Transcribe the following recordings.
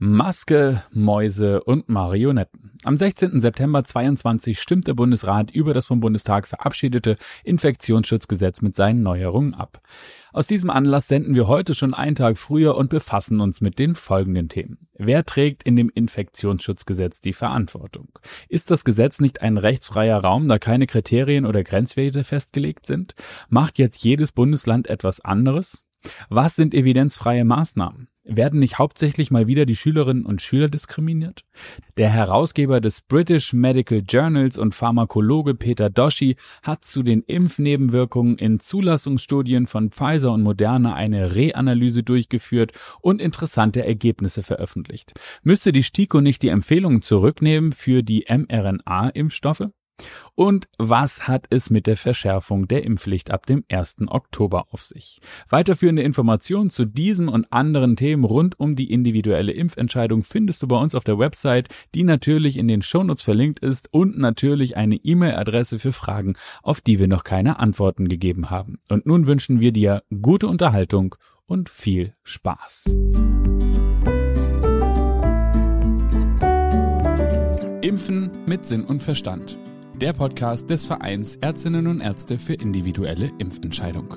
Maske, Mäuse und Marionetten. Am 16. September 22 stimmt der Bundesrat über das vom Bundestag verabschiedete Infektionsschutzgesetz mit seinen Neuerungen ab. Aus diesem Anlass senden wir heute schon einen Tag früher und befassen uns mit den folgenden Themen. Wer trägt in dem Infektionsschutzgesetz die Verantwortung? Ist das Gesetz nicht ein rechtsfreier Raum, da keine Kriterien oder Grenzwerte festgelegt sind? Macht jetzt jedes Bundesland etwas anderes? Was sind evidenzfreie Maßnahmen? Werden nicht hauptsächlich mal wieder die Schülerinnen und Schüler diskriminiert? Der Herausgeber des British Medical Journals und Pharmakologe Peter Doshi hat zu den Impfnebenwirkungen in Zulassungsstudien von Pfizer und Moderna eine Reanalyse durchgeführt und interessante Ergebnisse veröffentlicht. Müsste die STIKO nicht die Empfehlungen zurücknehmen für die mRNA-Impfstoffe? Und was hat es mit der Verschärfung der Impfpflicht ab dem 1. Oktober auf sich? Weiterführende Informationen zu diesem und anderen Themen rund um die individuelle Impfentscheidung findest du bei uns auf der Website, die natürlich in den Shownotes verlinkt ist und natürlich eine E-Mail-Adresse für Fragen, auf die wir noch keine Antworten gegeben haben. Und nun wünschen wir dir gute Unterhaltung und viel Spaß. Impfen mit Sinn und Verstand der Podcast des Vereins Ärztinnen und Ärzte für individuelle Impfentscheidung.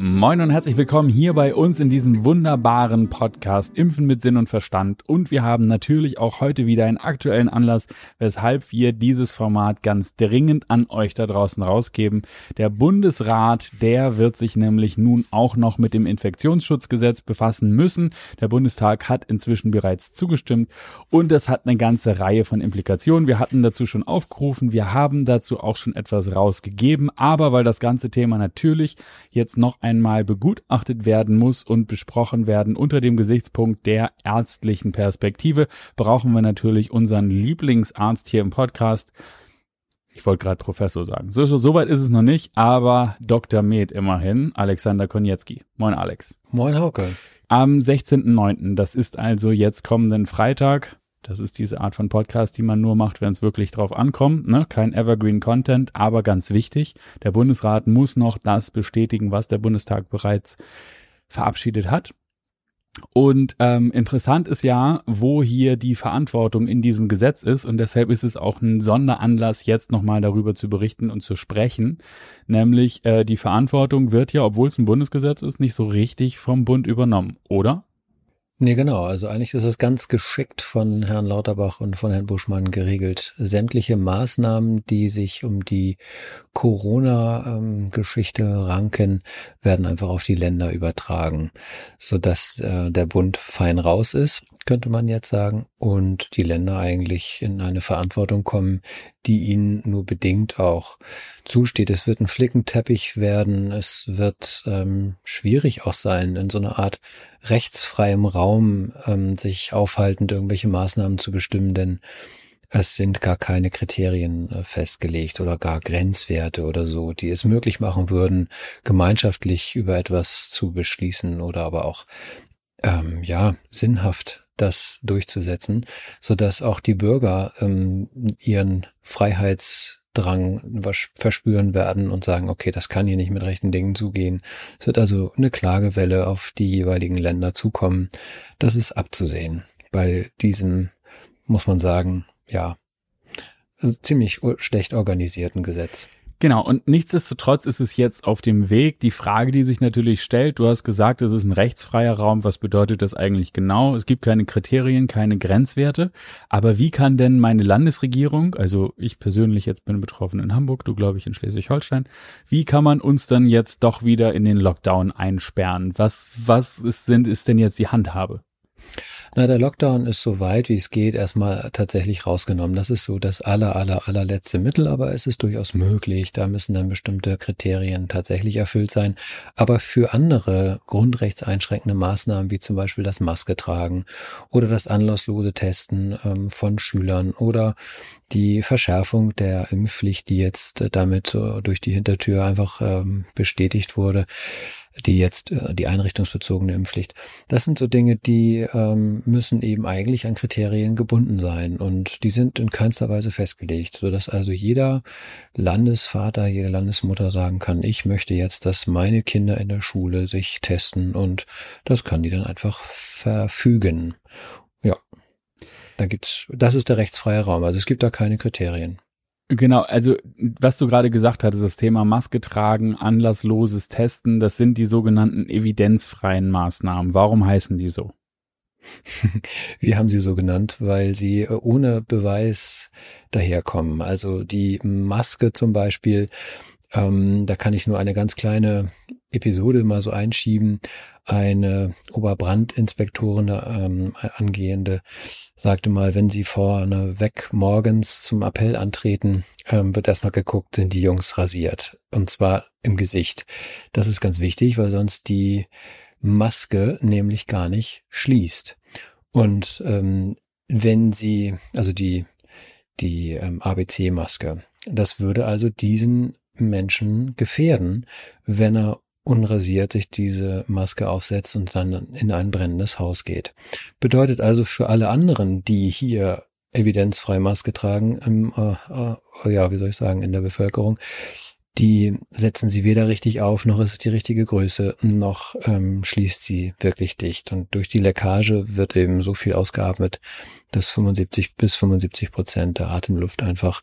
Moin und herzlich willkommen hier bei uns in diesem wunderbaren Podcast Impfen mit Sinn und Verstand. Und wir haben natürlich auch heute wieder einen aktuellen Anlass, weshalb wir dieses Format ganz dringend an euch da draußen rausgeben. Der Bundesrat, der wird sich nämlich nun auch noch mit dem Infektionsschutzgesetz befassen müssen. Der Bundestag hat inzwischen bereits zugestimmt und es hat eine ganze Reihe von Implikationen. Wir hatten dazu schon aufgerufen, wir haben dazu auch schon etwas rausgegeben, aber weil das ganze Thema natürlich jetzt noch einmal begutachtet werden muss und besprochen werden unter dem Gesichtspunkt der ärztlichen Perspektive, brauchen wir natürlich unseren Lieblingsarzt hier im Podcast. Ich wollte gerade Professor sagen. So, so, so weit ist es noch nicht, aber Dr. Med immerhin, Alexander Konietzki. Moin Alex. Moin Hauke. Am 16.09., das ist also jetzt kommenden Freitag, das ist diese Art von Podcast, die man nur macht, wenn es wirklich drauf ankommt. Ne? Kein Evergreen Content, aber ganz wichtig. Der Bundesrat muss noch das bestätigen, was der Bundestag bereits verabschiedet hat. Und ähm, interessant ist ja, wo hier die Verantwortung in diesem Gesetz ist. Und deshalb ist es auch ein Sonderanlass, jetzt nochmal darüber zu berichten und zu sprechen. Nämlich äh, die Verantwortung wird ja, obwohl es ein Bundesgesetz ist, nicht so richtig vom Bund übernommen, oder? Nee, genau. Also eigentlich ist es ganz geschickt von Herrn Lauterbach und von Herrn Buschmann geregelt. Sämtliche Maßnahmen, die sich um die Corona-Geschichte ranken, werden einfach auf die Länder übertragen, sodass äh, der Bund fein raus ist, könnte man jetzt sagen, und die Länder eigentlich in eine Verantwortung kommen, die ihnen nur bedingt auch zusteht. Es wird ein Flickenteppich werden. Es wird ähm, schwierig auch sein, in so einer Art rechtsfreiem Raum ähm, sich aufhaltend irgendwelche Maßnahmen zu bestimmen, denn es sind gar keine Kriterien äh, festgelegt oder gar Grenzwerte oder so, die es möglich machen würden, gemeinschaftlich über etwas zu beschließen oder aber auch ähm, ja sinnhaft das durchzusetzen, so dass auch die Bürger ähm, ihren Freiheitsdrang verspüren werden und sagen, okay, das kann hier nicht mit rechten Dingen zugehen. Es wird also eine Klagewelle auf die jeweiligen Länder zukommen. Das ist abzusehen. Bei diesem, muss man sagen, ja, ziemlich schlecht organisierten Gesetz. Genau, und nichtsdestotrotz ist es jetzt auf dem Weg. Die Frage, die sich natürlich stellt, du hast gesagt, es ist ein rechtsfreier Raum. Was bedeutet das eigentlich genau? Es gibt keine Kriterien, keine Grenzwerte. Aber wie kann denn meine Landesregierung, also ich persönlich jetzt bin betroffen in Hamburg, du glaube ich in Schleswig-Holstein, wie kann man uns dann jetzt doch wieder in den Lockdown einsperren? Was, was ist, sind, ist denn jetzt die Handhabe? Na, der Lockdown ist so weit wie es geht erstmal tatsächlich rausgenommen. Das ist so das aller, aller, allerletzte Mittel, aber es ist durchaus möglich. Da müssen dann bestimmte Kriterien tatsächlich erfüllt sein. Aber für andere grundrechtseinschränkende Maßnahmen, wie zum Beispiel das Maske tragen oder das anlasslose Testen ähm, von Schülern oder die Verschärfung der Impfpflicht, die jetzt damit äh, durch die Hintertür einfach ähm, bestätigt wurde, die jetzt äh, die einrichtungsbezogene Impfpflicht. Das sind so Dinge, die ähm, müssen eben eigentlich an Kriterien gebunden sein und die sind in keinster Weise festgelegt, so dass also jeder Landesvater, jede Landesmutter sagen kann, ich möchte jetzt, dass meine Kinder in der Schule sich testen und das kann die dann einfach verfügen. Ja. Da gibt's, das ist der rechtsfreie Raum. Also es gibt da keine Kriterien. Genau, also was du gerade gesagt hattest, das Thema Maske tragen, anlassloses Testen, das sind die sogenannten evidenzfreien Maßnahmen. Warum heißen die so? Wir haben sie so genannt, weil sie äh, ohne Beweis daherkommen. Also die Maske zum Beispiel, ähm, da kann ich nur eine ganz kleine Episode mal so einschieben eine Oberbrandinspektorin ähm, angehende sagte mal, wenn sie vorne weg morgens zum Appell antreten, ähm, wird erstmal geguckt, sind die Jungs rasiert. Und zwar im Gesicht. Das ist ganz wichtig, weil sonst die Maske nämlich gar nicht schließt. Und ähm, wenn sie, also die, die ähm, ABC-Maske, das würde also diesen Menschen gefährden, wenn er unrasiert sich diese Maske aufsetzt und dann in ein brennendes Haus geht. Bedeutet also für alle anderen, die hier evidenzfrei Maske tragen, im, äh, äh, ja, wie soll ich sagen, in der Bevölkerung, die setzen sie weder richtig auf, noch ist es die richtige Größe, noch ähm, schließt sie wirklich dicht. Und durch die Leckage wird eben so viel ausgeatmet, dass 75 bis 75 Prozent der Atemluft einfach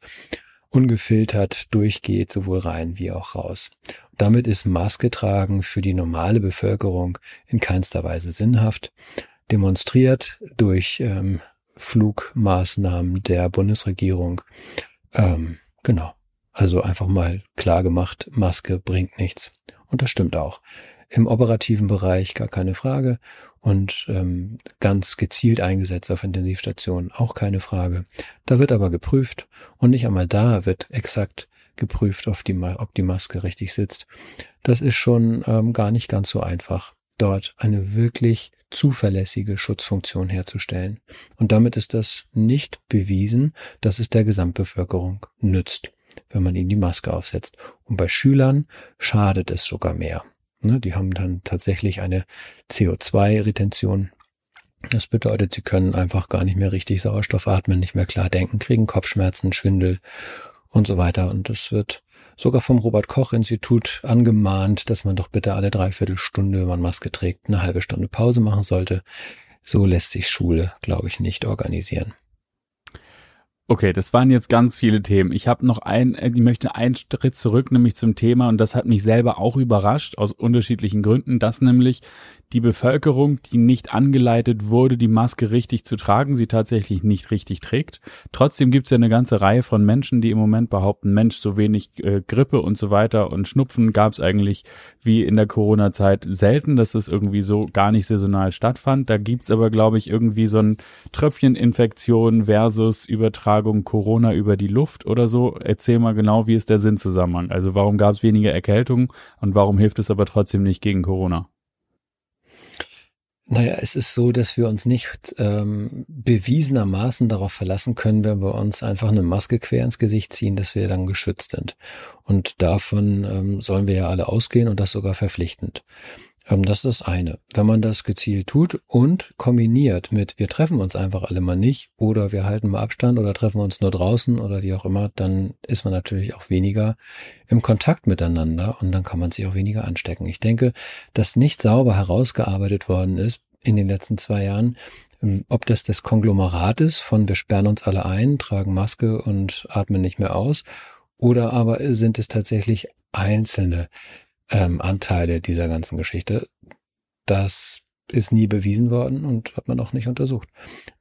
ungefiltert durchgeht, sowohl rein wie auch raus. Damit ist Maske tragen für die normale Bevölkerung in keinster Weise sinnhaft, demonstriert durch ähm, Flugmaßnahmen der Bundesregierung. Ähm, genau. Also einfach mal klar gemacht, Maske bringt nichts. Und das stimmt auch. Im operativen Bereich gar keine Frage und ähm, ganz gezielt eingesetzt auf Intensivstationen auch keine Frage. Da wird aber geprüft und nicht einmal da wird exakt geprüft, ob die, ob die Maske richtig sitzt. Das ist schon ähm, gar nicht ganz so einfach, dort eine wirklich zuverlässige Schutzfunktion herzustellen. Und damit ist das nicht bewiesen, dass es der Gesamtbevölkerung nützt, wenn man ihnen die Maske aufsetzt. Und bei Schülern schadet es sogar mehr. Ne, die haben dann tatsächlich eine CO2-Retention. Das bedeutet, sie können einfach gar nicht mehr richtig Sauerstoff atmen, nicht mehr klar denken, kriegen Kopfschmerzen, Schwindel und so weiter. Und es wird sogar vom Robert Koch Institut angemahnt, dass man doch bitte alle dreiviertel Stunde, wenn man Maske trägt, eine halbe Stunde Pause machen sollte. So lässt sich Schule, glaube ich, nicht organisieren. Okay, das waren jetzt ganz viele Themen. Ich habe noch ein, äh, ich möchte einen Schritt zurück, nämlich zum Thema, und das hat mich selber auch überrascht, aus unterschiedlichen Gründen, dass nämlich die Bevölkerung, die nicht angeleitet wurde, die Maske richtig zu tragen, sie tatsächlich nicht richtig trägt. Trotzdem gibt es ja eine ganze Reihe von Menschen, die im Moment behaupten, Mensch, so wenig äh, Grippe und so weiter und Schnupfen gab es eigentlich wie in der Corona-Zeit selten, dass es irgendwie so gar nicht saisonal stattfand. Da gibt's aber, glaube ich, irgendwie so ein Tröpfcheninfektion versus Übertragung Corona über die Luft oder so. Erzähl mal genau, wie ist der Sinnzusammenhang? Also warum gab es weniger Erkältung und warum hilft es aber trotzdem nicht gegen Corona? Naja, es ist so, dass wir uns nicht ähm, bewiesenermaßen darauf verlassen können, wenn wir uns einfach eine Maske quer ins Gesicht ziehen, dass wir dann geschützt sind. Und davon ähm, sollen wir ja alle ausgehen und das sogar verpflichtend. Ähm, das ist das eine. Wenn man das gezielt tut und kombiniert mit, wir treffen uns einfach alle mal nicht oder wir halten mal Abstand oder treffen uns nur draußen oder wie auch immer, dann ist man natürlich auch weniger im Kontakt miteinander und dann kann man sich auch weniger anstecken. Ich denke, dass nicht sauber herausgearbeitet worden ist in den letzten zwei Jahren, ähm, ob das das Konglomerat ist von wir sperren uns alle ein, tragen Maske und atmen nicht mehr aus, oder aber sind es tatsächlich einzelne ähm, Anteile dieser ganzen Geschichte. Das ist nie bewiesen worden und hat man auch nicht untersucht.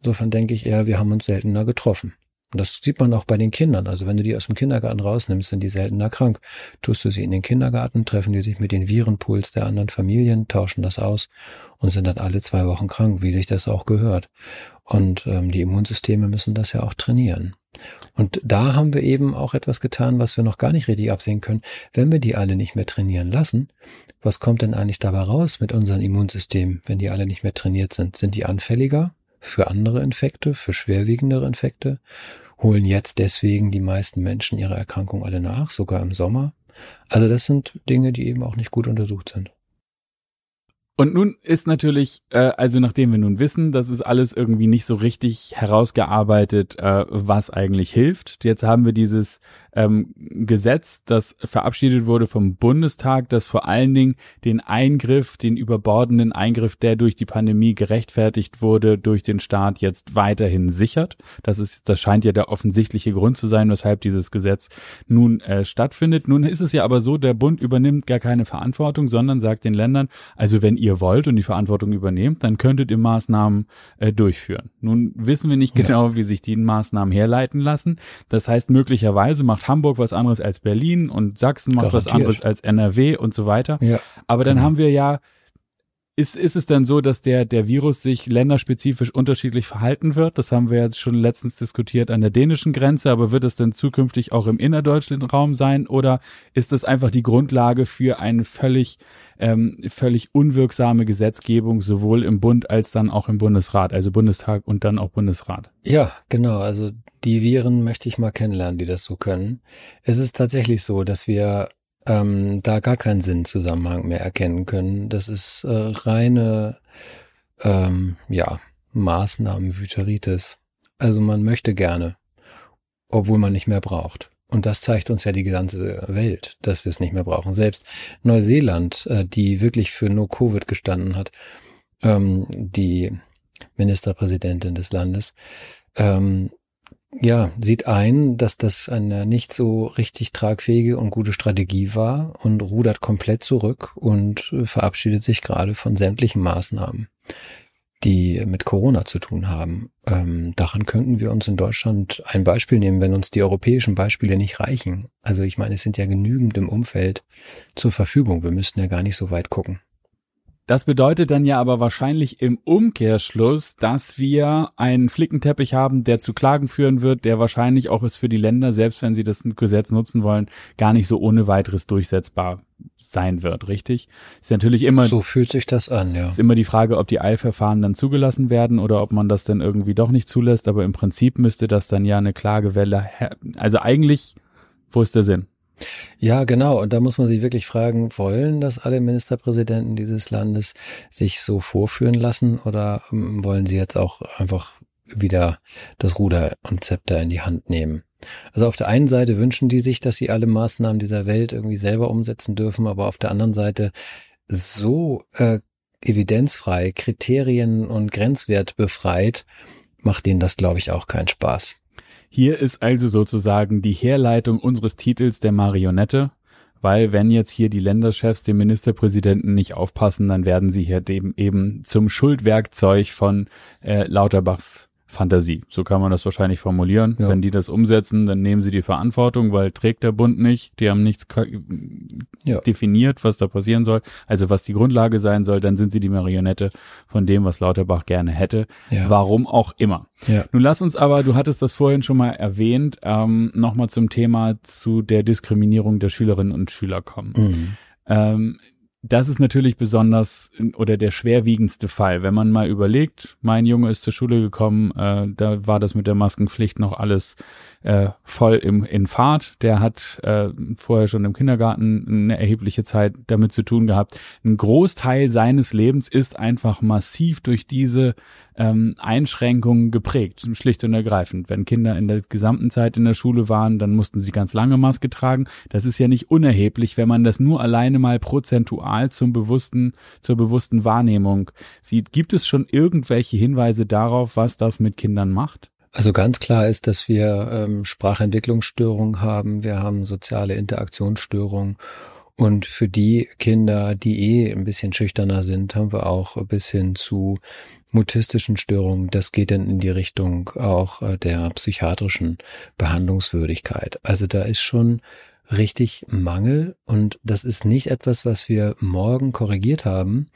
Insofern denke ich eher, wir haben uns seltener getroffen. Und das sieht man auch bei den Kindern. Also wenn du die aus dem Kindergarten rausnimmst, sind die seltener krank. Tust du sie in den Kindergarten, treffen die sich mit den Virenpools der anderen Familien, tauschen das aus und sind dann alle zwei Wochen krank, wie sich das auch gehört. Und ähm, die Immunsysteme müssen das ja auch trainieren. Und da haben wir eben auch etwas getan, was wir noch gar nicht richtig absehen können. Wenn wir die alle nicht mehr trainieren lassen, was kommt denn eigentlich dabei raus mit unserem Immunsystem, wenn die alle nicht mehr trainiert sind? Sind die anfälliger für andere Infekte, für schwerwiegendere Infekte? Holen jetzt deswegen die meisten Menschen ihre Erkrankung alle nach, sogar im Sommer? Also das sind Dinge, die eben auch nicht gut untersucht sind. Und nun ist natürlich, äh, also nachdem wir nun wissen, das ist alles irgendwie nicht so richtig herausgearbeitet, äh, was eigentlich hilft. Jetzt haben wir dieses ähm, Gesetz, das verabschiedet wurde vom Bundestag, das vor allen Dingen den Eingriff, den überbordenden Eingriff, der durch die Pandemie gerechtfertigt wurde, durch den Staat jetzt weiterhin sichert. Das ist, das scheint ja der offensichtliche Grund zu sein, weshalb dieses Gesetz nun äh, stattfindet. Nun ist es ja aber so, der Bund übernimmt gar keine Verantwortung, sondern sagt den Ländern, also wenn ihr wollt und die Verantwortung übernehmt, dann könntet ihr Maßnahmen äh, durchführen. Nun wissen wir nicht genau, ja. wie sich die Maßnahmen herleiten lassen. Das heißt, möglicherweise macht Hamburg was anderes als Berlin und Sachsen macht Garantiert. was anderes als NRW und so weiter. Ja. Aber dann genau. haben wir ja ist, ist es dann so, dass der, der Virus sich länderspezifisch unterschiedlich verhalten wird? Das haben wir jetzt schon letztens diskutiert an der dänischen Grenze, aber wird es dann zukünftig auch im innerdeutschen Raum sein oder ist das einfach die Grundlage für eine völlig, ähm, völlig unwirksame Gesetzgebung, sowohl im Bund als dann auch im Bundesrat, also Bundestag und dann auch Bundesrat? Ja, genau. Also die Viren möchte ich mal kennenlernen, die das so können. Es ist tatsächlich so, dass wir ähm, da gar keinen Sinnzusammenhang mehr erkennen können. Das ist äh, reine, ähm, ja, Maßnahmenwüteritis. Also man möchte gerne, obwohl man nicht mehr braucht. Und das zeigt uns ja die ganze Welt, dass wir es nicht mehr brauchen. Selbst Neuseeland, äh, die wirklich für No Covid gestanden hat, ähm, die Ministerpräsidentin des Landes, ähm, ja, sieht ein, dass das eine nicht so richtig tragfähige und gute Strategie war und rudert komplett zurück und verabschiedet sich gerade von sämtlichen Maßnahmen, die mit Corona zu tun haben. Ähm, daran könnten wir uns in Deutschland ein Beispiel nehmen, wenn uns die europäischen Beispiele nicht reichen. Also ich meine, es sind ja genügend im Umfeld zur Verfügung. Wir müssten ja gar nicht so weit gucken. Das bedeutet dann ja aber wahrscheinlich im Umkehrschluss, dass wir einen Flickenteppich haben, der zu Klagen führen wird, der wahrscheinlich auch ist für die Länder, selbst wenn sie das Gesetz nutzen wollen, gar nicht so ohne weiteres durchsetzbar sein wird, richtig? Ist natürlich immer. So fühlt sich das an, ja. Ist immer die Frage, ob die Eilverfahren dann zugelassen werden oder ob man das dann irgendwie doch nicht zulässt, aber im Prinzip müsste das dann ja eine Klagewelle, also eigentlich, wo ist der Sinn? Ja, genau. Und da muss man sich wirklich fragen, wollen das alle Ministerpräsidenten dieses Landes sich so vorführen lassen oder ähm, wollen sie jetzt auch einfach wieder das Ruder und Zepter in die Hand nehmen? Also auf der einen Seite wünschen die sich, dass sie alle Maßnahmen dieser Welt irgendwie selber umsetzen dürfen, aber auf der anderen Seite so äh, evidenzfrei, Kriterien und Grenzwert befreit, macht denen das, glaube ich, auch keinen Spaß. Hier ist also sozusagen die Herleitung unseres Titels der Marionette, weil wenn jetzt hier die Länderchefs dem Ministerpräsidenten nicht aufpassen, dann werden sie hier eben, eben zum Schuldwerkzeug von äh, Lauterbachs Fantasie. So kann man das wahrscheinlich formulieren. Ja. Wenn die das umsetzen, dann nehmen sie die Verantwortung, weil trägt der Bund nicht. Die haben nichts ja. definiert, was da passieren soll. Also was die Grundlage sein soll, dann sind sie die Marionette von dem, was Lauterbach gerne hätte. Ja. Warum auch immer. Nun lass uns aber, du hattest das vorhin schon mal erwähnt, ähm, nochmal zum Thema zu der Diskriminierung der Schülerinnen und Schüler kommen. Mhm. Ähm, das ist natürlich besonders oder der schwerwiegendste Fall. Wenn man mal überlegt, mein Junge ist zur Schule gekommen, äh, da war das mit der Maskenpflicht noch alles äh, voll im, in Fahrt. Der hat äh, vorher schon im Kindergarten eine erhebliche Zeit damit zu tun gehabt. Ein Großteil seines Lebens ist einfach massiv durch diese ähm, Einschränkungen geprägt, schlicht und ergreifend. Wenn Kinder in der gesamten Zeit in der Schule waren, dann mussten sie ganz lange Maske tragen. Das ist ja nicht unerheblich, wenn man das nur alleine mal prozentual zum bewussten, zur bewussten Wahrnehmung sieht. Gibt es schon irgendwelche Hinweise darauf, was das mit Kindern macht? Also ganz klar ist, dass wir ähm, Sprachentwicklungsstörungen haben, wir haben soziale Interaktionsstörungen und für die Kinder, die eh ein bisschen schüchterner sind, haben wir auch bis hin zu mutistischen Störungen. Das geht dann in die Richtung auch äh, der psychiatrischen Behandlungswürdigkeit. Also da ist schon richtig Mangel und das ist nicht etwas, was wir morgen korrigiert haben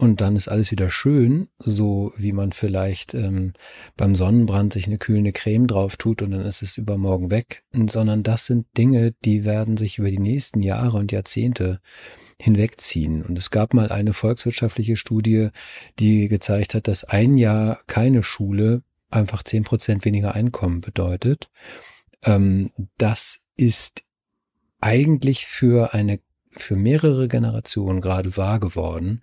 und dann ist alles wieder schön, so wie man vielleicht ähm, beim Sonnenbrand sich eine kühlende Creme drauf tut und dann ist es übermorgen weg, sondern das sind Dinge, die werden sich über die nächsten Jahre und Jahrzehnte hinwegziehen. Und es gab mal eine volkswirtschaftliche Studie, die gezeigt hat, dass ein Jahr keine Schule einfach zehn Prozent weniger Einkommen bedeutet. Ähm, das ist eigentlich für eine, für mehrere Generationen gerade wahr geworden.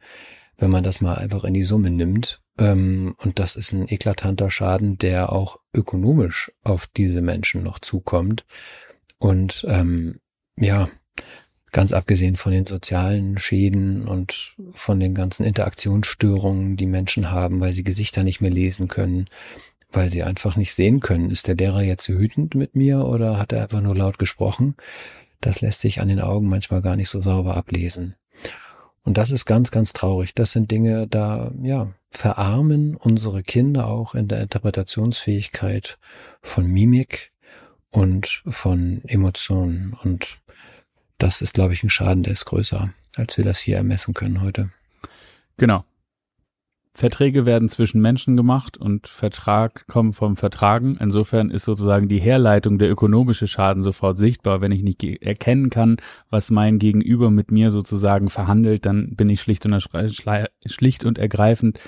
Wenn man das mal einfach in die Summe nimmt. Ähm, und das ist ein eklatanter Schaden, der auch ökonomisch auf diese Menschen noch zukommt. Und ähm, ja, ganz abgesehen von den sozialen Schäden und von den ganzen Interaktionsstörungen, die Menschen haben, weil sie Gesichter nicht mehr lesen können, weil sie einfach nicht sehen können, ist der Lehrer jetzt wütend mit mir oder hat er einfach nur laut gesprochen? Das lässt sich an den Augen manchmal gar nicht so sauber ablesen. Und das ist ganz, ganz traurig. Das sind Dinge, da, ja, verarmen unsere Kinder auch in der Interpretationsfähigkeit von Mimik und von Emotionen. Und das ist, glaube ich, ein Schaden, der ist größer, als wir das hier ermessen können heute. Genau. Verträge werden zwischen Menschen gemacht und Vertrag kommt vom Vertragen. Insofern ist sozusagen die Herleitung der ökonomische Schaden sofort sichtbar. Wenn ich nicht erkennen kann, was mein Gegenüber mit mir sozusagen verhandelt, dann bin ich schlicht und, schlicht und ergreifend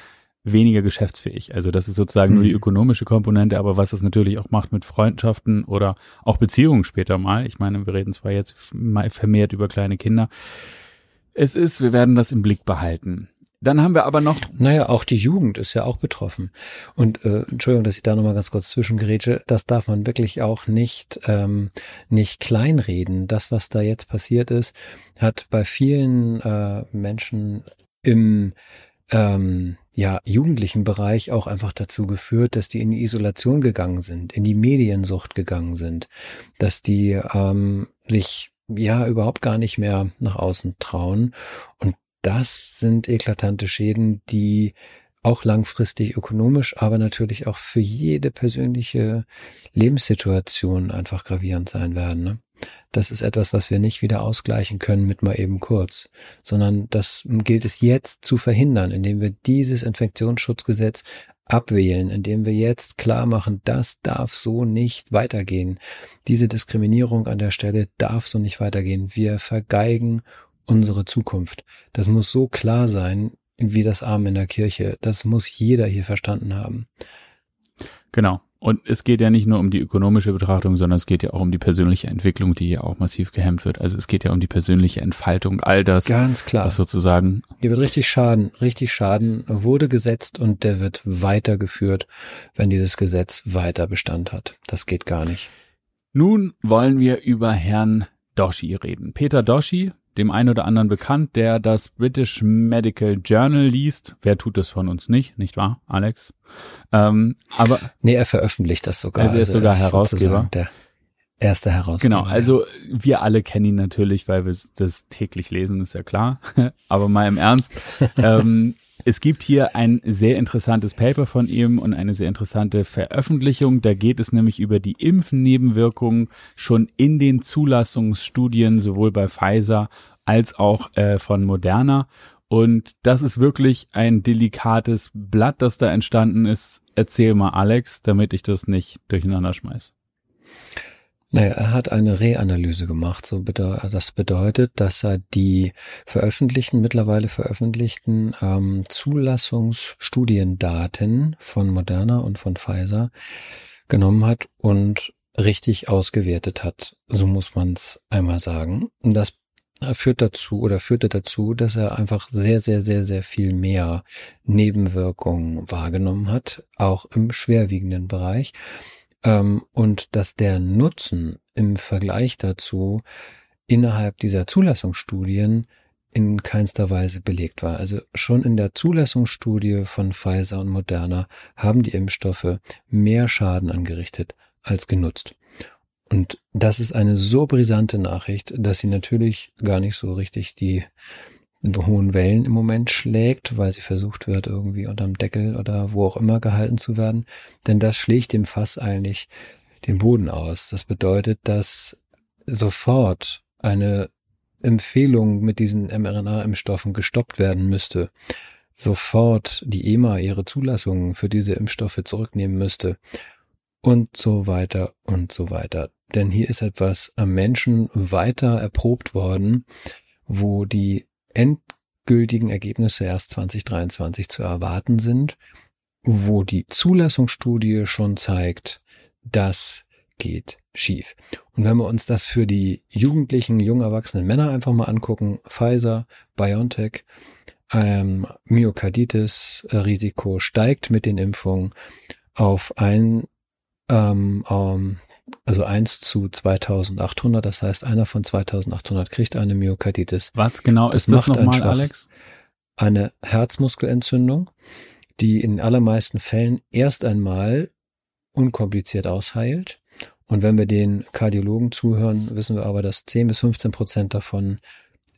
weniger geschäftsfähig. Also das ist sozusagen mhm. nur die mhm. ökonomische Komponente, aber was es natürlich auch macht mit Freundschaften oder auch Beziehungen später mal. Ich meine, wir reden zwar jetzt vermehrt über kleine Kinder. Es ist, wir werden das im Blick behalten. Dann haben wir aber noch. Naja, auch die Jugend ist ja auch betroffen. Und äh, Entschuldigung, dass ich da nochmal ganz kurz zwischengerätsche, das darf man wirklich auch nicht, ähm, nicht kleinreden. Das, was da jetzt passiert ist, hat bei vielen äh, Menschen im ähm, ja, jugendlichen Bereich auch einfach dazu geführt, dass die in die Isolation gegangen sind, in die Mediensucht gegangen sind, dass die ähm, sich ja überhaupt gar nicht mehr nach außen trauen. Und das sind eklatante Schäden, die auch langfristig ökonomisch, aber natürlich auch für jede persönliche Lebenssituation einfach gravierend sein werden. Ne? Das ist etwas, was wir nicht wieder ausgleichen können mit mal eben kurz, sondern das gilt es jetzt zu verhindern, indem wir dieses Infektionsschutzgesetz abwählen, indem wir jetzt klar machen, das darf so nicht weitergehen. Diese Diskriminierung an der Stelle darf so nicht weitergehen. Wir vergeigen unsere Zukunft. Das muss so klar sein wie das Arm in der Kirche. Das muss jeder hier verstanden haben. Genau. Und es geht ja nicht nur um die ökonomische Betrachtung, sondern es geht ja auch um die persönliche Entwicklung, die ja auch massiv gehemmt wird. Also es geht ja um die persönliche Entfaltung, all das. Ganz klar. Was sozusagen. Hier wird richtig Schaden, richtig Schaden wurde gesetzt und der wird weitergeführt, wenn dieses Gesetz weiter Bestand hat. Das geht gar nicht. Nun wollen wir über Herrn Doshi reden. Peter Doshi dem einen oder anderen bekannt, der das British Medical Journal liest. Wer tut das von uns nicht, nicht wahr, Alex? Ähm, aber nee, er veröffentlicht das sogar. Also er ist also sogar er ist Herausgeber. Der erste Herausgeber. Genau, also wir alle kennen ihn natürlich, weil wir das täglich lesen, ist ja klar. aber mal im Ernst. ähm, es gibt hier ein sehr interessantes Paper von ihm und eine sehr interessante Veröffentlichung. Da geht es nämlich über die Impfnebenwirkungen schon in den Zulassungsstudien, sowohl bei Pfizer als auch äh, von Moderna. Und das ist wirklich ein delikates Blatt, das da entstanden ist. Erzähl mal, Alex, damit ich das nicht durcheinander schmeiß. Naja, er hat eine Reanalyse gemacht. So bedeutet, das bedeutet, dass er die veröffentlichten, mittlerweile veröffentlichten ähm, Zulassungsstudiendaten von Moderna und von Pfizer genommen hat und richtig ausgewertet hat. So muss man es einmal sagen. Das führt dazu oder führte dazu, dass er einfach sehr, sehr, sehr, sehr viel mehr Nebenwirkungen wahrgenommen hat, auch im schwerwiegenden Bereich ähm, und dass der Nutzen im Vergleich dazu innerhalb dieser Zulassungsstudien in keinster Weise belegt war. Also schon in der Zulassungsstudie von Pfizer und Moderna haben die Impfstoffe mehr Schaden angerichtet als genutzt. Und das ist eine so brisante Nachricht, dass sie natürlich gar nicht so richtig die hohen Wellen im Moment schlägt, weil sie versucht wird, irgendwie unterm Deckel oder wo auch immer gehalten zu werden. Denn das schlägt dem Fass eigentlich den Boden aus. Das bedeutet, dass sofort eine Empfehlung mit diesen mRNA-Impfstoffen gestoppt werden müsste, sofort die EMA ihre Zulassungen für diese Impfstoffe zurücknehmen müsste und so weiter und so weiter. Denn hier ist etwas am Menschen weiter erprobt worden, wo die endgültigen Ergebnisse erst 2023 zu erwarten sind, wo die Zulassungsstudie schon zeigt, das geht schief. Und wenn wir uns das für die jugendlichen, jung erwachsenen Männer einfach mal angucken, Pfizer, BioNTech, ähm, Myokarditis-Risiko steigt mit den Impfungen auf ein, ähm, ähm, also eins zu 2800. Das heißt, einer von 2800 kriegt eine Myokarditis. Was genau das ist das nochmal, Alex? Eine Herzmuskelentzündung, die in allermeisten Fällen erst einmal unkompliziert ausheilt. Und wenn wir den Kardiologen zuhören, wissen wir aber, dass 10 bis 15 Prozent davon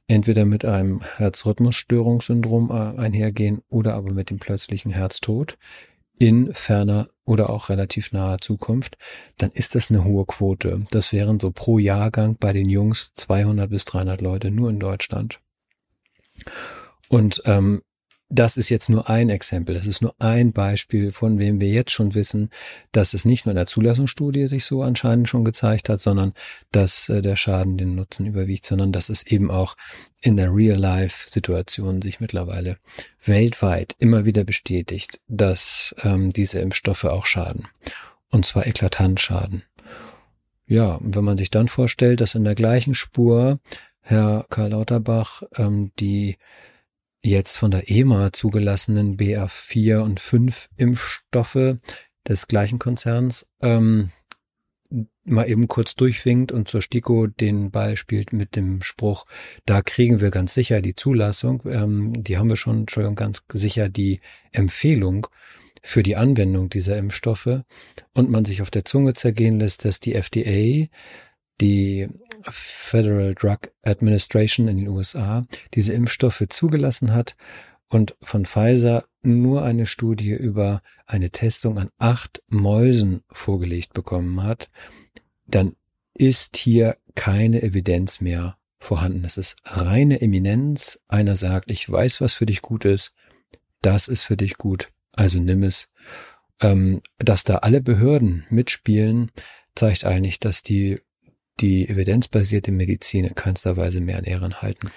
entweder mit einem Herzrhythmusstörungssyndrom äh, einhergehen oder aber mit dem plötzlichen Herztod in ferner oder auch relativ naher Zukunft, dann ist das eine hohe Quote. Das wären so pro Jahrgang bei den Jungs 200 bis 300 Leute nur in Deutschland. Und ähm, das ist jetzt nur ein Exempel. Das ist nur ein Beispiel, von wem wir jetzt schon wissen, dass es nicht nur in der Zulassungsstudie sich so anscheinend schon gezeigt hat, sondern dass äh, der Schaden den Nutzen überwiegt, sondern dass es eben auch in der Real-Life-Situation sich mittlerweile weltweit immer wieder bestätigt, dass ähm, diese Impfstoffe auch schaden. Und zwar eklatant schaden. Ja, und wenn man sich dann vorstellt, dass in der gleichen Spur Herr Karl Lauterbach ähm, die jetzt von der EMA zugelassenen BA4 und 5 Impfstoffe des gleichen Konzerns ähm, mal eben kurz durchwinkt und zur STIKO den Ball spielt mit dem Spruch, da kriegen wir ganz sicher die Zulassung, ähm, die haben wir schon, Entschuldigung, ganz sicher die Empfehlung für die Anwendung dieser Impfstoffe. Und man sich auf der Zunge zergehen lässt, dass die FDA die Federal Drug Administration in den USA diese Impfstoffe zugelassen hat und von Pfizer nur eine Studie über eine Testung an acht Mäusen vorgelegt bekommen hat, dann ist hier keine Evidenz mehr vorhanden. Es ist reine Eminenz. Einer sagt, ich weiß, was für dich gut ist. Das ist für dich gut. Also nimm es. Ähm, dass da alle Behörden mitspielen, zeigt eigentlich, dass die die evidenzbasierte Medizin in keinster Weise mehr an Ehren halten.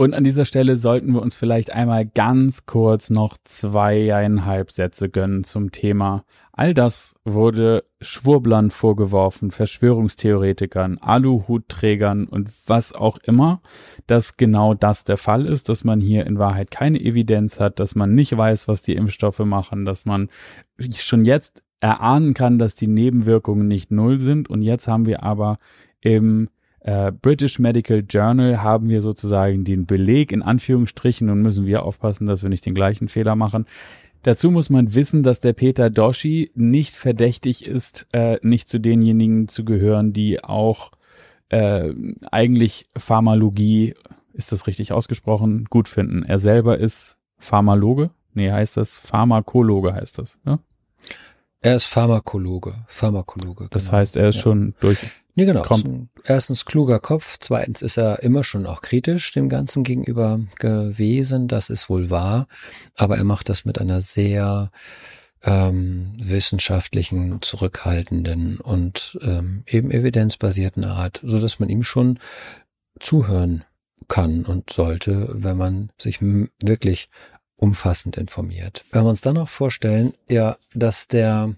Und an dieser Stelle sollten wir uns vielleicht einmal ganz kurz noch zweieinhalb Sätze gönnen zum Thema. All das wurde Schwurblern vorgeworfen, Verschwörungstheoretikern, Aluhutträgern und was auch immer, dass genau das der Fall ist, dass man hier in Wahrheit keine Evidenz hat, dass man nicht weiß, was die Impfstoffe machen, dass man schon jetzt erahnen kann, dass die Nebenwirkungen nicht null sind. Und jetzt haben wir aber im äh, British Medical Journal haben wir sozusagen den Beleg in Anführungsstrichen und müssen wir aufpassen, dass wir nicht den gleichen Fehler machen. Dazu muss man wissen, dass der Peter Doshi nicht verdächtig ist, äh, nicht zu denjenigen zu gehören, die auch äh, eigentlich Pharmalogie, ist das richtig ausgesprochen, gut finden. Er selber ist Pharmaloge? Nee, heißt das Pharmakologe heißt das, ne? Er ist Pharmakologe, Pharmakologe. Das genau. heißt, er ist ja. schon durch Nee, genau. Kommt. Erstens kluger Kopf, zweitens ist er immer schon auch kritisch dem Ganzen gegenüber gewesen, das ist wohl wahr, aber er macht das mit einer sehr ähm, wissenschaftlichen, zurückhaltenden und ähm, eben evidenzbasierten Art, so dass man ihm schon zuhören kann und sollte, wenn man sich wirklich umfassend informiert. Wenn wir uns dann noch vorstellen, ja, dass der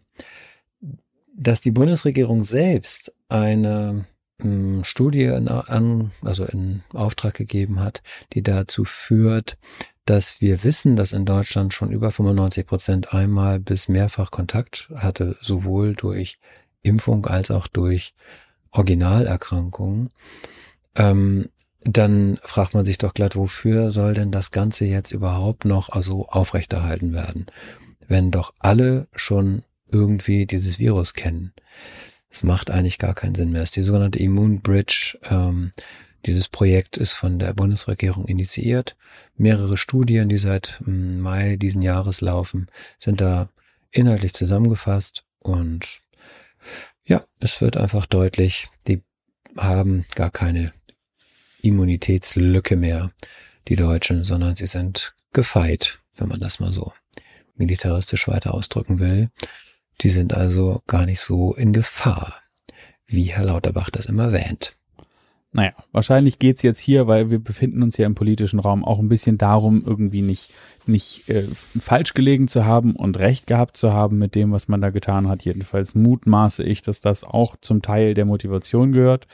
dass die Bundesregierung selbst eine ähm, Studie in, an, also in Auftrag gegeben hat, die dazu führt, dass wir wissen, dass in Deutschland schon über 95 Prozent einmal bis mehrfach Kontakt hatte, sowohl durch Impfung als auch durch Originalerkrankungen, ähm, dann fragt man sich doch glatt, wofür soll denn das Ganze jetzt überhaupt noch also aufrechterhalten werden, wenn doch alle schon irgendwie dieses Virus kennen. Es macht eigentlich gar keinen Sinn mehr. Es ist die sogenannte Immune Bridge. Ähm, dieses Projekt ist von der Bundesregierung initiiert. Mehrere Studien, die seit hm, Mai diesen Jahres laufen, sind da inhaltlich zusammengefasst und ja, es wird einfach deutlich, die haben gar keine Immunitätslücke mehr, die Deutschen, sondern sie sind gefeit, wenn man das mal so militaristisch weiter ausdrücken will. Die sind also gar nicht so in Gefahr, wie Herr Lauterbach das immer erwähnt. Naja, wahrscheinlich geht's jetzt hier, weil wir befinden uns ja im politischen Raum, auch ein bisschen darum, irgendwie nicht, nicht äh, falsch gelegen zu haben und recht gehabt zu haben mit dem, was man da getan hat. Jedenfalls mutmaße ich, dass das auch zum Teil der Motivation gehört.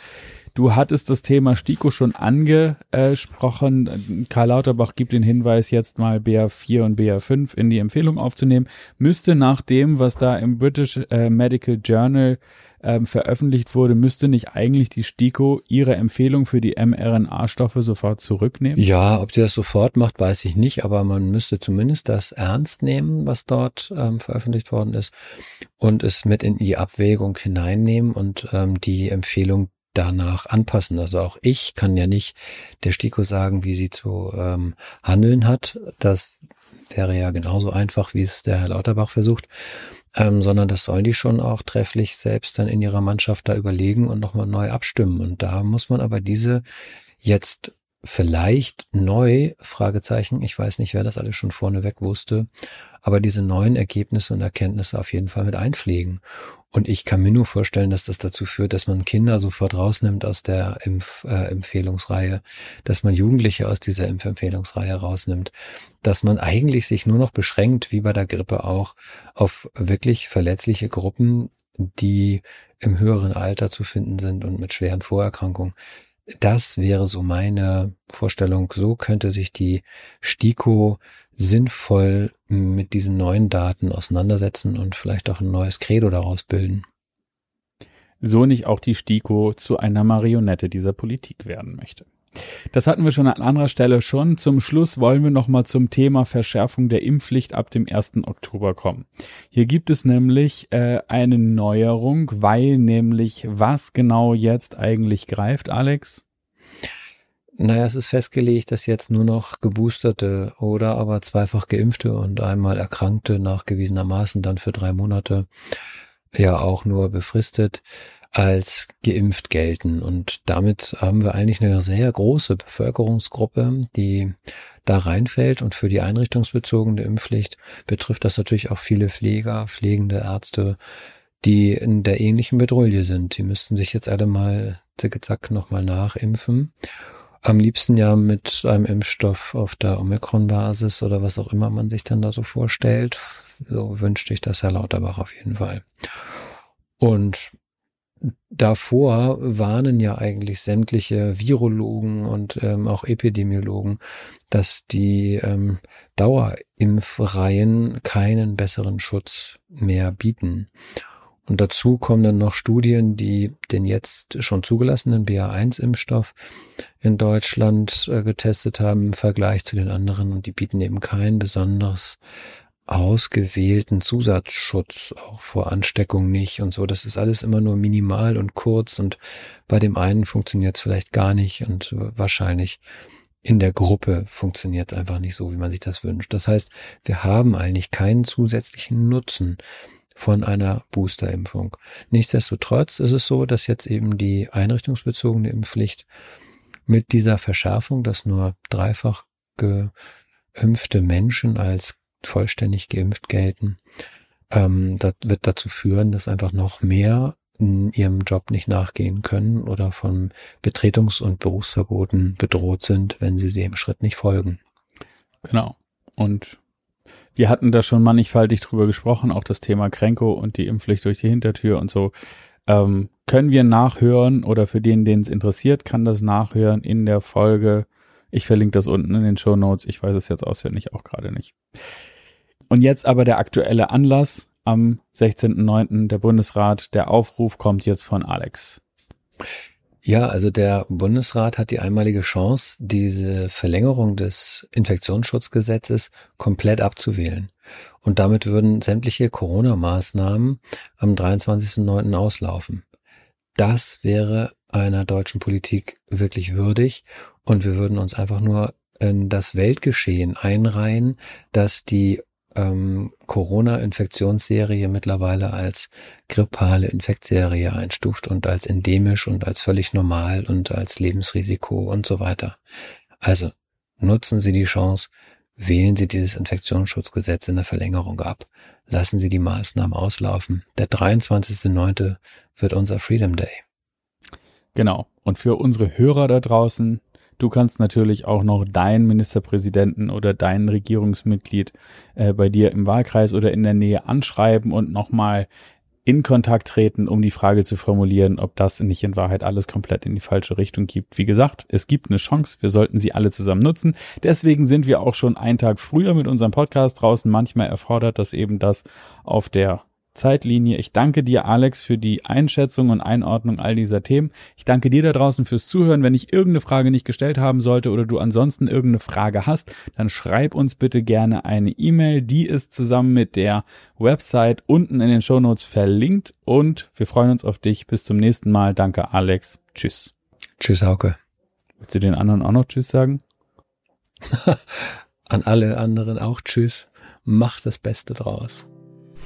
Du hattest das Thema STIKO schon angesprochen. Karl Lauterbach gibt den Hinweis, jetzt mal BA4 und BA5 in die Empfehlung aufzunehmen. Müsste nach dem, was da im British äh, Medical Journal ähm, veröffentlicht wurde, müsste nicht eigentlich die STIKO ihre Empfehlung für die mRNA-Stoffe sofort zurücknehmen? Ja, ob die das sofort macht, weiß ich nicht, aber man müsste zumindest das ernst nehmen, was dort ähm, veröffentlicht worden ist und es mit in die Abwägung hineinnehmen und ähm, die Empfehlung danach anpassen. Also auch ich kann ja nicht der STIKO sagen, wie sie zu ähm, handeln hat. Das wäre ja genauso einfach, wie es der Herr Lauterbach versucht ähm, sondern das sollen die schon auch trefflich selbst dann in ihrer Mannschaft da überlegen und nochmal neu abstimmen. Und da muss man aber diese jetzt vielleicht neu, Fragezeichen, ich weiß nicht, wer das alles schon vorneweg wusste, aber diese neuen Ergebnisse und Erkenntnisse auf jeden Fall mit einpflegen. Und ich kann mir nur vorstellen, dass das dazu führt, dass man Kinder sofort rausnimmt aus der Impfempfehlungsreihe, äh, dass man Jugendliche aus dieser Impfempfehlungsreihe rausnimmt, dass man eigentlich sich nur noch beschränkt, wie bei der Grippe auch, auf wirklich verletzliche Gruppen, die im höheren Alter zu finden sind und mit schweren Vorerkrankungen. Das wäre so meine Vorstellung. So könnte sich die STIKO sinnvoll mit diesen neuen Daten auseinandersetzen und vielleicht auch ein neues Credo daraus bilden. So nicht auch die STIKO zu einer Marionette dieser Politik werden möchte. Das hatten wir schon an anderer Stelle schon. Zum Schluss wollen wir nochmal zum Thema Verschärfung der Impfpflicht ab dem 1. Oktober kommen. Hier gibt es nämlich äh, eine Neuerung, weil nämlich was genau jetzt eigentlich greift, Alex? Naja, es ist festgelegt, dass jetzt nur noch geboosterte oder aber zweifach geimpfte und einmal Erkrankte nachgewiesenermaßen dann für drei Monate ja auch nur befristet als geimpft gelten. Und damit haben wir eigentlich eine sehr große Bevölkerungsgruppe, die da reinfällt. Und für die einrichtungsbezogene Impfpflicht betrifft das natürlich auch viele Pfleger, pflegende Ärzte, die in der ähnlichen Bedrohung sind. Die müssten sich jetzt alle mal zicke-zack nochmal nachimpfen. Am liebsten ja mit einem Impfstoff auf der Omikron-Basis oder was auch immer man sich dann da so vorstellt. So wünschte ich das Herr Lauterbach auf jeden Fall. Und davor warnen ja eigentlich sämtliche Virologen und ähm, auch Epidemiologen, dass die ähm, Dauerimpfreihen keinen besseren Schutz mehr bieten. Und dazu kommen dann noch Studien, die den jetzt schon zugelassenen BA1-Impfstoff in Deutschland äh, getestet haben im Vergleich zu den anderen und die bieten eben keinen besonders ausgewählten Zusatzschutz auch vor Ansteckung nicht und so. Das ist alles immer nur minimal und kurz und bei dem einen funktioniert es vielleicht gar nicht und wahrscheinlich in der Gruppe funktioniert es einfach nicht so, wie man sich das wünscht. Das heißt, wir haben eigentlich keinen zusätzlichen Nutzen von einer Boosterimpfung. Nichtsdestotrotz ist es so, dass jetzt eben die einrichtungsbezogene Impfpflicht mit dieser Verschärfung, dass nur dreifach geimpfte Menschen als vollständig geimpft gelten, ähm, das wird dazu führen, dass einfach noch mehr in ihrem Job nicht nachgehen können oder von Betretungs- und Berufsverboten bedroht sind, wenn sie dem Schritt nicht folgen. Genau. Und wir hatten da schon mannigfaltig drüber gesprochen, auch das Thema Kränko und die Impfpflicht durch die Hintertür und so. Ähm, können wir nachhören oder für den, den es interessiert, kann das nachhören in der Folge ich verlinke das unten in den Show Notes. Ich weiß es jetzt auswendig auch gerade nicht. Und jetzt aber der aktuelle Anlass am 16.09. der Bundesrat. Der Aufruf kommt jetzt von Alex. Ja, also der Bundesrat hat die einmalige Chance, diese Verlängerung des Infektionsschutzgesetzes komplett abzuwählen. Und damit würden sämtliche Corona-Maßnahmen am 23.09. auslaufen. Das wäre einer deutschen Politik wirklich würdig und wir würden uns einfach nur in das Weltgeschehen einreihen, dass die ähm, Corona-Infektionsserie mittlerweile als grippale Infektserie einstuft und als endemisch und als völlig normal und als Lebensrisiko und so weiter. Also nutzen Sie die Chance, wählen Sie dieses Infektionsschutzgesetz in der Verlängerung ab, lassen Sie die Maßnahmen auslaufen. Der 23.09. wird unser Freedom Day. Genau. Und für unsere Hörer da draußen, du kannst natürlich auch noch deinen Ministerpräsidenten oder deinen Regierungsmitglied äh, bei dir im Wahlkreis oder in der Nähe anschreiben und nochmal in Kontakt treten, um die Frage zu formulieren, ob das nicht in Wahrheit alles komplett in die falsche Richtung gibt. Wie gesagt, es gibt eine Chance, wir sollten sie alle zusammen nutzen. Deswegen sind wir auch schon einen Tag früher mit unserem Podcast draußen. Manchmal erfordert das eben das auf der Zeitlinie. Ich danke dir, Alex, für die Einschätzung und Einordnung all dieser Themen. Ich danke dir da draußen fürs Zuhören. Wenn ich irgendeine Frage nicht gestellt haben sollte oder du ansonsten irgendeine Frage hast, dann schreib uns bitte gerne eine E-Mail. Die ist zusammen mit der Website unten in den Shownotes verlinkt und wir freuen uns auf dich. Bis zum nächsten Mal. Danke, Alex. Tschüss. Tschüss, Hauke. Willst du den anderen auch noch Tschüss sagen? An alle anderen auch Tschüss. Mach das Beste draus.